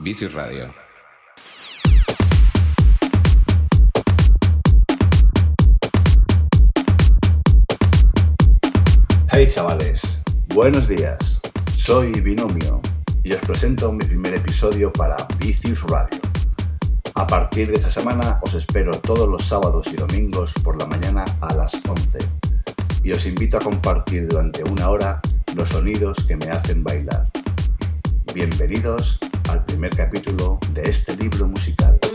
Vicius Radio. Hey chavales, buenos días. Soy Binomio y os presento mi primer episodio para Vicius Radio. A partir de esta semana os espero todos los sábados y domingos por la mañana a las 11 y os invito a compartir durante una hora los sonidos que me hacen bailar. Bienvenidos primer capítulo de este libro musical.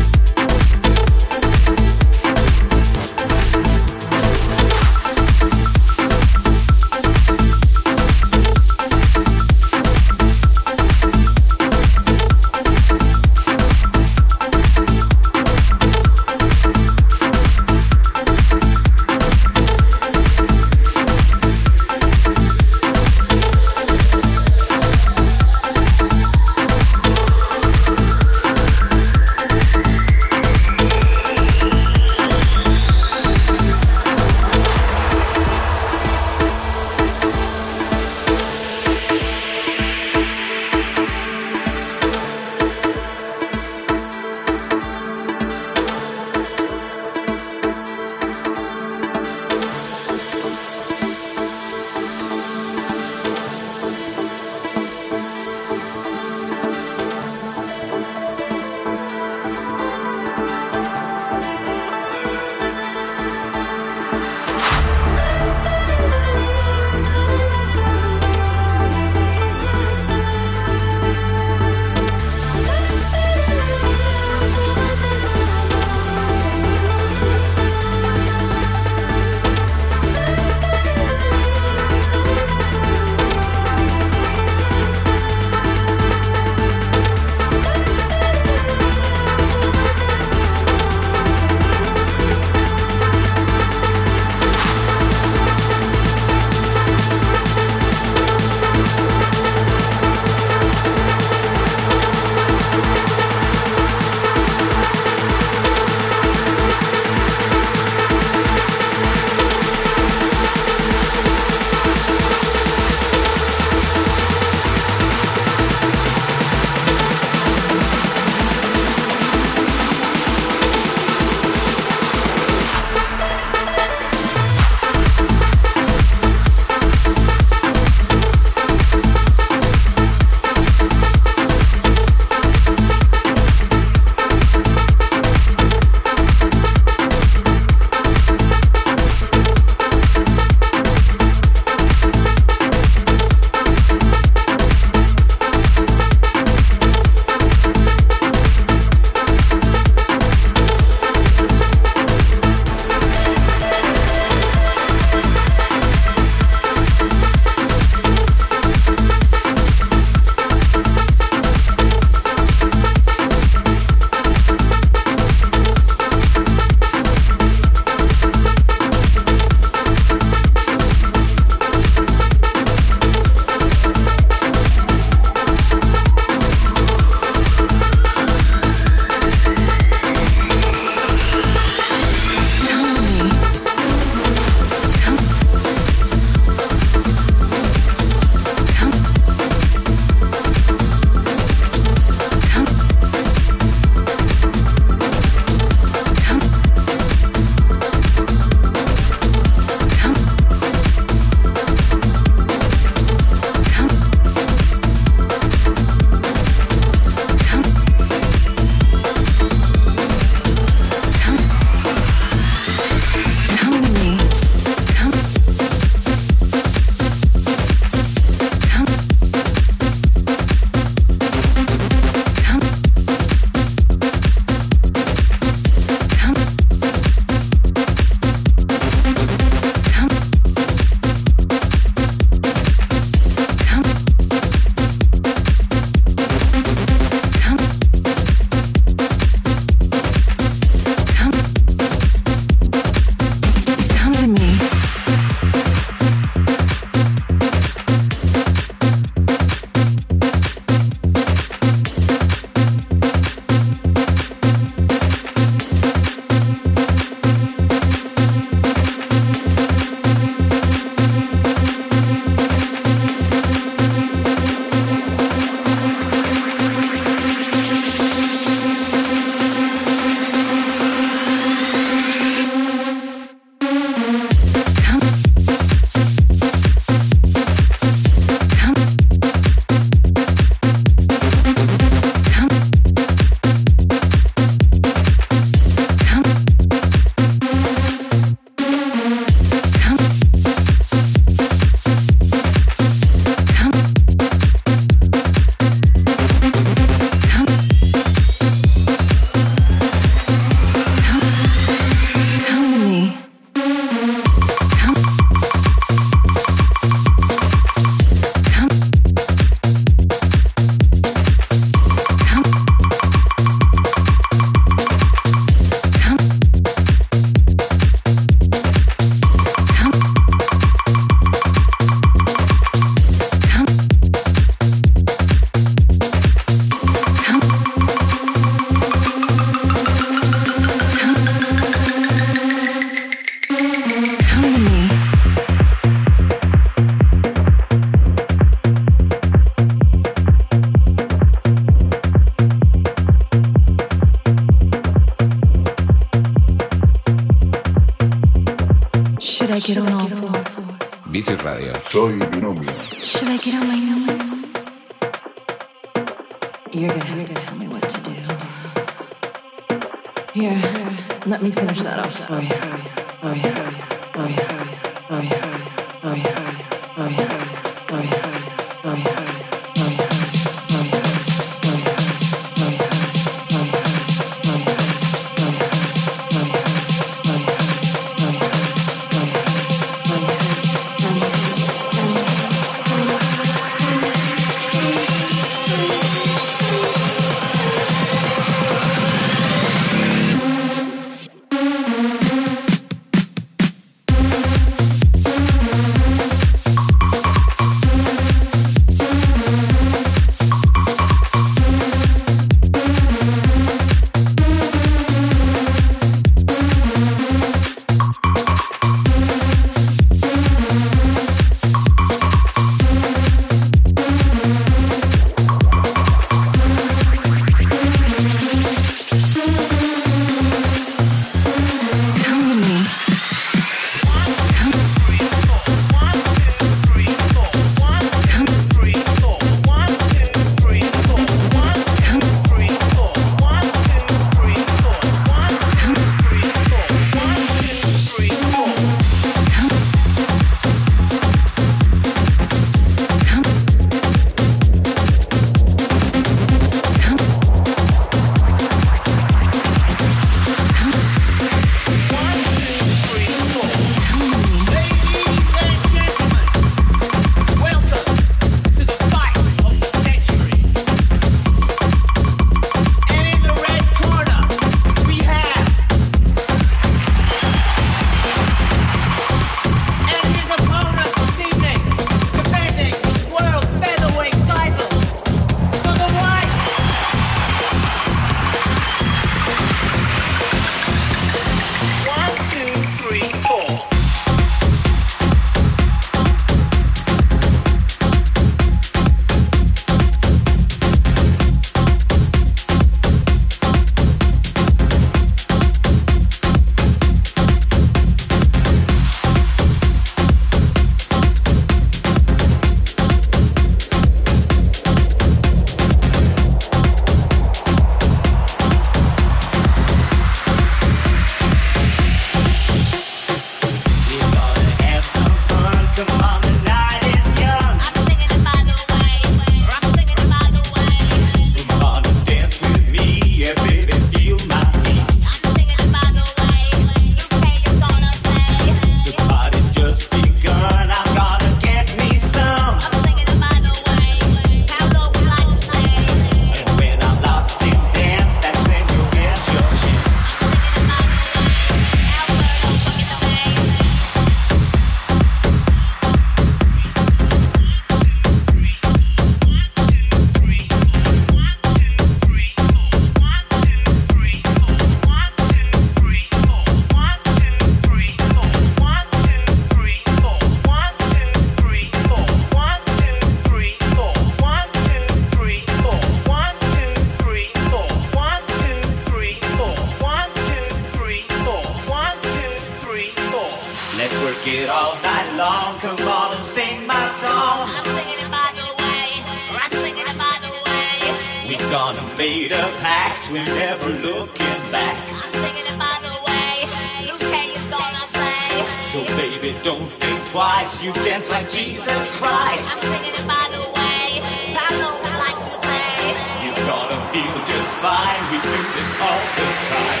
feel just fine. We do this all the time.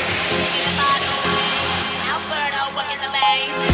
Alberto in the maze.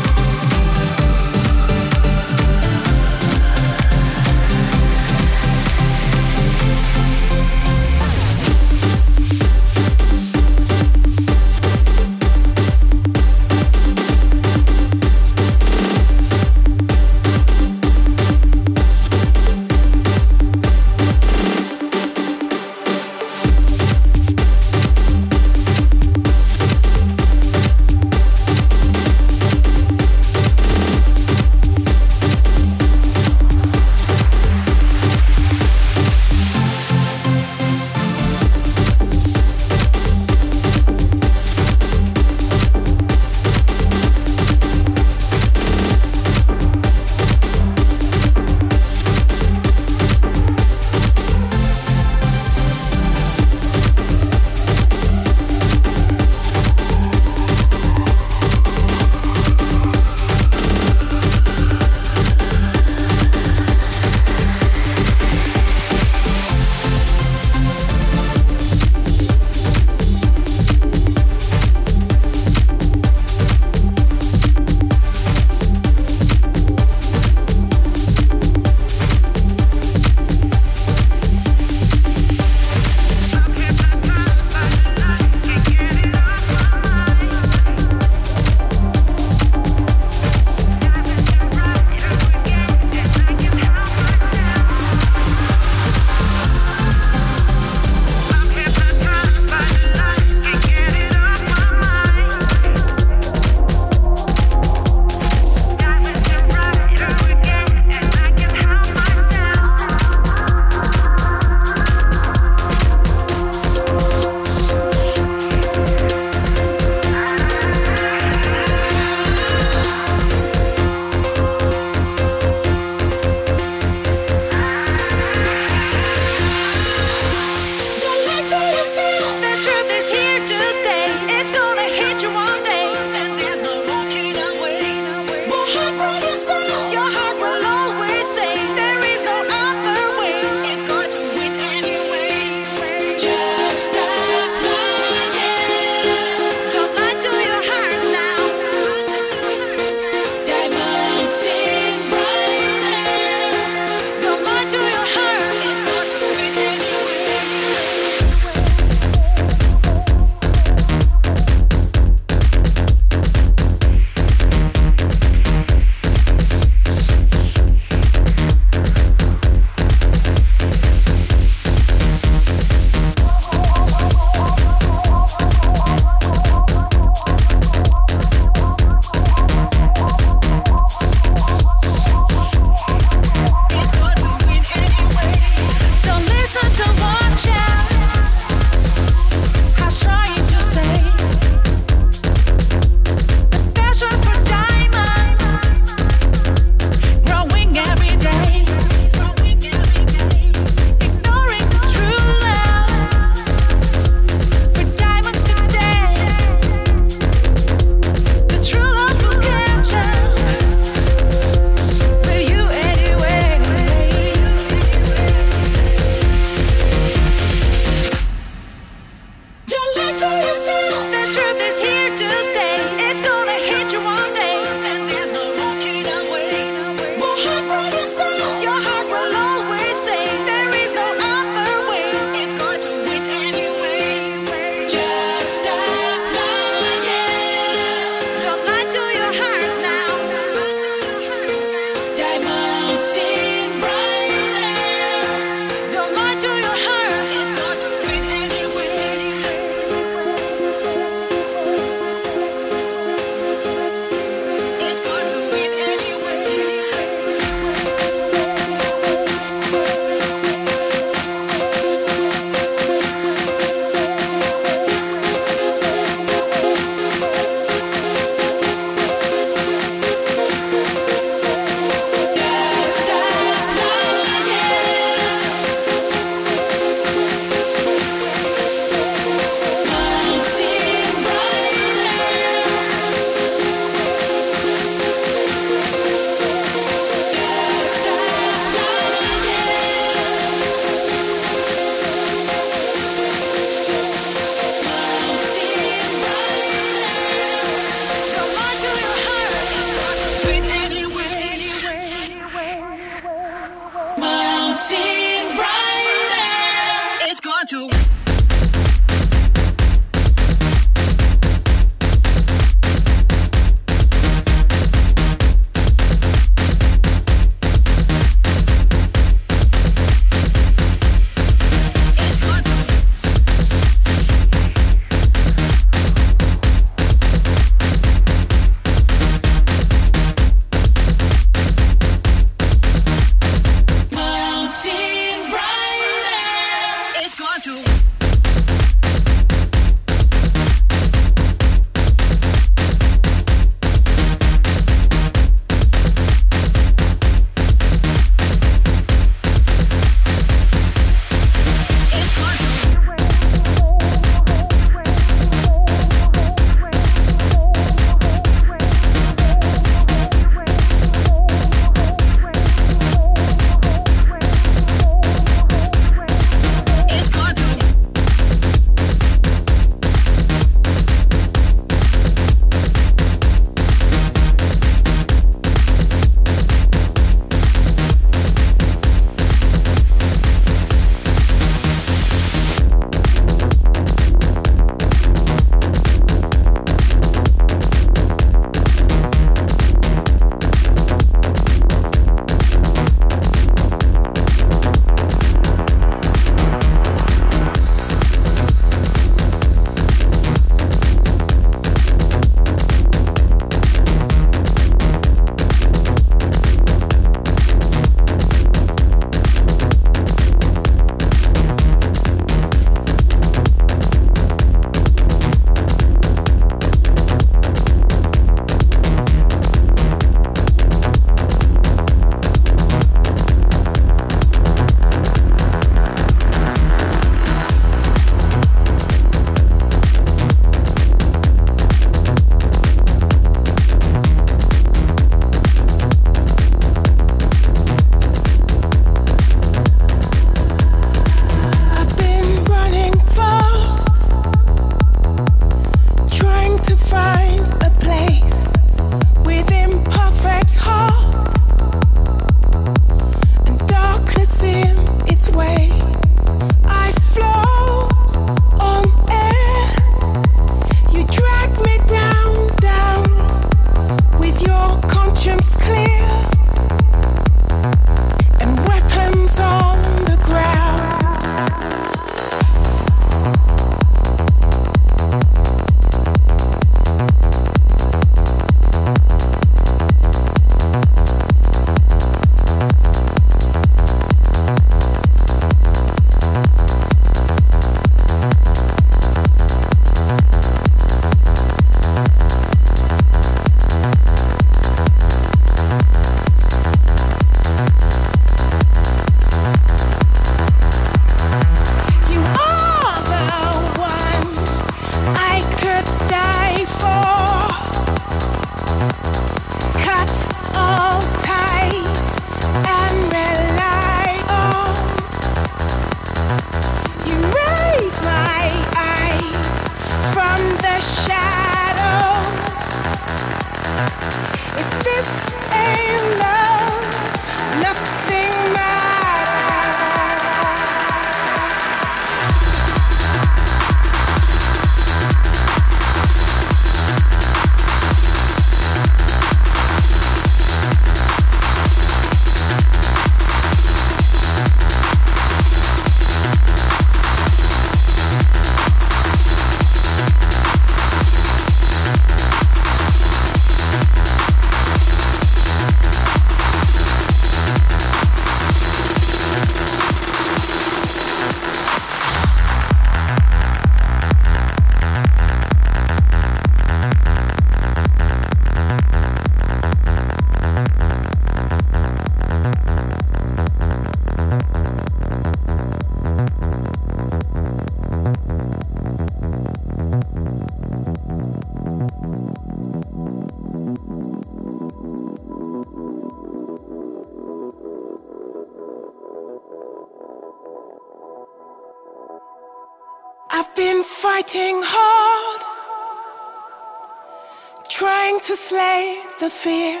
Fear,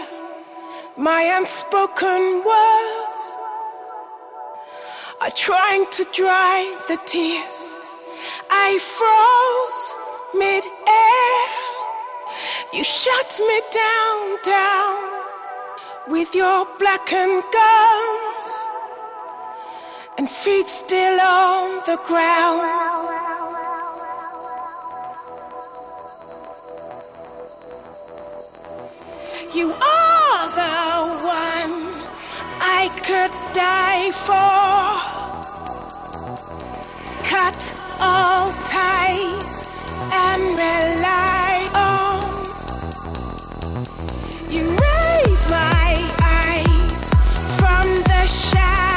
my unspoken words are trying to dry the tears. I froze mid-air. You shut me down, down with your blackened guns and feet still on the ground. You are the one I could die for. Cut all ties and rely on. You raise my eyes from the shadows.